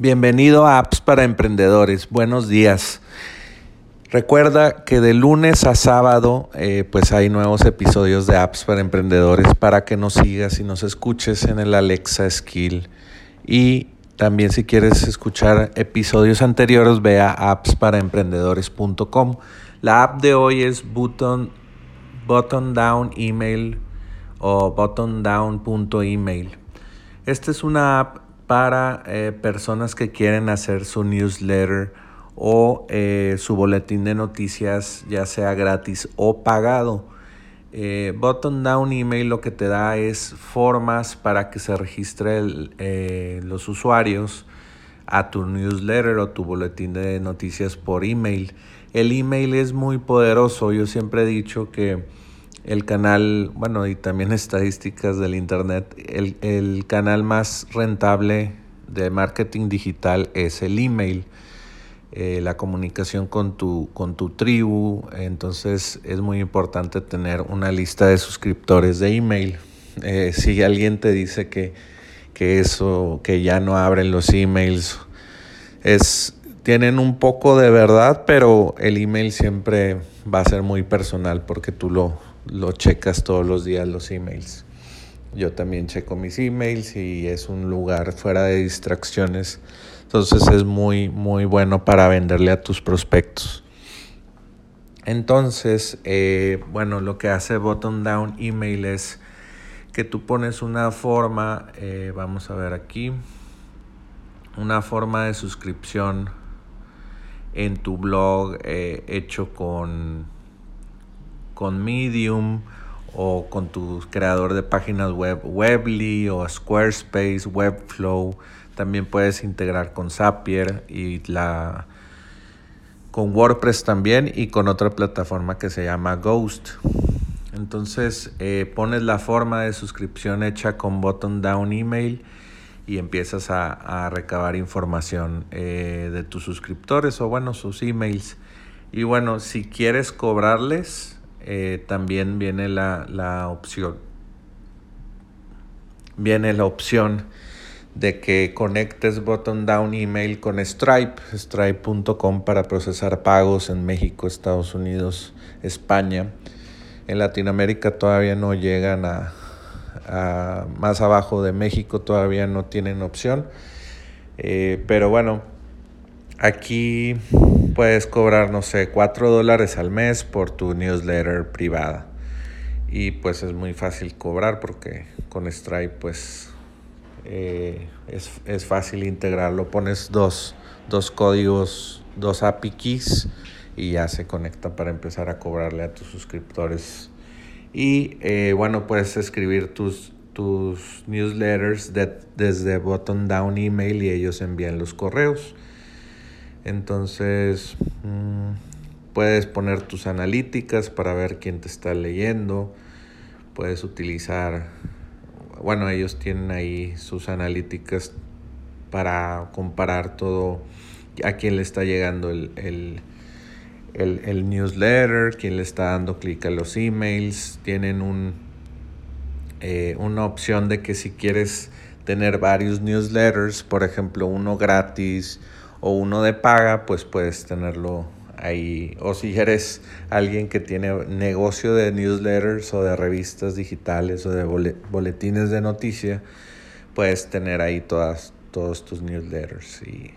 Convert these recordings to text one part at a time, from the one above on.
Bienvenido a Apps para Emprendedores. Buenos días. Recuerda que de lunes a sábado eh, pues hay nuevos episodios de Apps para Emprendedores para que nos sigas y nos escuches en el Alexa Skill. Y también si quieres escuchar episodios anteriores ve a appsparaemprendedores.com. La app de hoy es Button, button Down Email o buttondown.email. Esta es una app para eh, personas que quieren hacer su newsletter o eh, su boletín de noticias, ya sea gratis o pagado. Eh, Button Down Email lo que te da es formas para que se registren los usuarios a tu newsletter o tu boletín de noticias por email. El email es muy poderoso. Yo siempre he dicho que el canal, bueno, y también estadísticas del Internet, el, canal más rentable de marketing digital es el email. Eh, la comunicación con tu, con tu tribu, entonces es muy importante tener una lista de suscriptores de email. Eh, si alguien te dice que, que eso, que ya no abren los emails, es, tienen un poco de verdad, pero el email siempre va a ser muy personal porque tú lo, lo checas todos los días los emails. Yo también checo mis emails y es un lugar fuera de distracciones. Entonces es muy, muy bueno para venderle a tus prospectos. Entonces, eh, bueno, lo que hace Bottom Down Email es que tú pones una forma, eh, vamos a ver aquí, una forma de suscripción en tu blog eh, hecho con con Medium o con tu creador de páginas web Webly o Squarespace, Webflow. También puedes integrar con Zapier y la con WordPress también y con otra plataforma que se llama Ghost. Entonces eh, pones la forma de suscripción hecha con button down email y empiezas a, recabar información eh, de tus suscriptores o bueno sus emails. Y bueno, si quieres cobrarles, eh, también viene la, opción. Viene la opción de que conectes button down email con Stripe, stripe.com para procesar pagos en México, Estados Unidos, España. En Latinoamérica todavía no llegan a, más abajo de México, todavía no tienen opción. Eh, pero bueno, aquí puedes cobrar, no sé, 4 dólares al mes por tu newsletter privada. Y pues es muy fácil cobrar porque con Stripe pues eh, es, fácil integrarlo. Pones dos, códigos, dos API keys y ya se conecta para empezar a cobrarle a tus suscriptores. Y eh, bueno, puedes escribir tus, tus newsletters desde button down email y ellos envían los correos. Entonces, mm, puedes poner tus analíticas para ver quién te está leyendo. Puedes utilizar, bueno, ellos tienen ahí sus analíticas para comparar todo, a quién le está llegando el, el, newsletter, quién le está dando clic a los emails. Tienen un, eh, una opción de que si quieres tener varios newsletters, por ejemplo, uno gratis, o uno de paga, pues puedes tenerlo ahí. O si eres alguien que tiene negocio de newsletters o de revistas digitales o de boletines de noticia, puedes tener ahí todas, todos tus newsletters y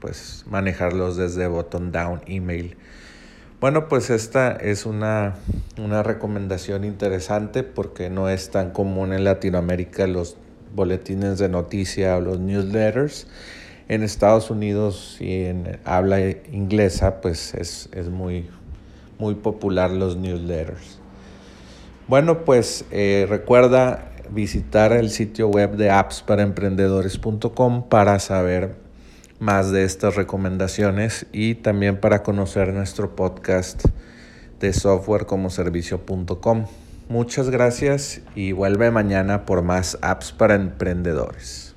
pues manejarlos desde bottom down email. Bueno, pues esta es una, una recomendación interesante porque no es tan común en Latinoamérica los boletines de noticia o los newsletters en Estados Unidos y en habla inglesa, pues es, muy, muy popular los newsletters. Bueno, pues eh, recuerda visitar el sitio web de appsparaemprendedores.com para saber más de estas recomendaciones y también para conocer nuestro podcast de software como servicio.com. Muchas gracias y vuelve mañana por más apps para emprendedores.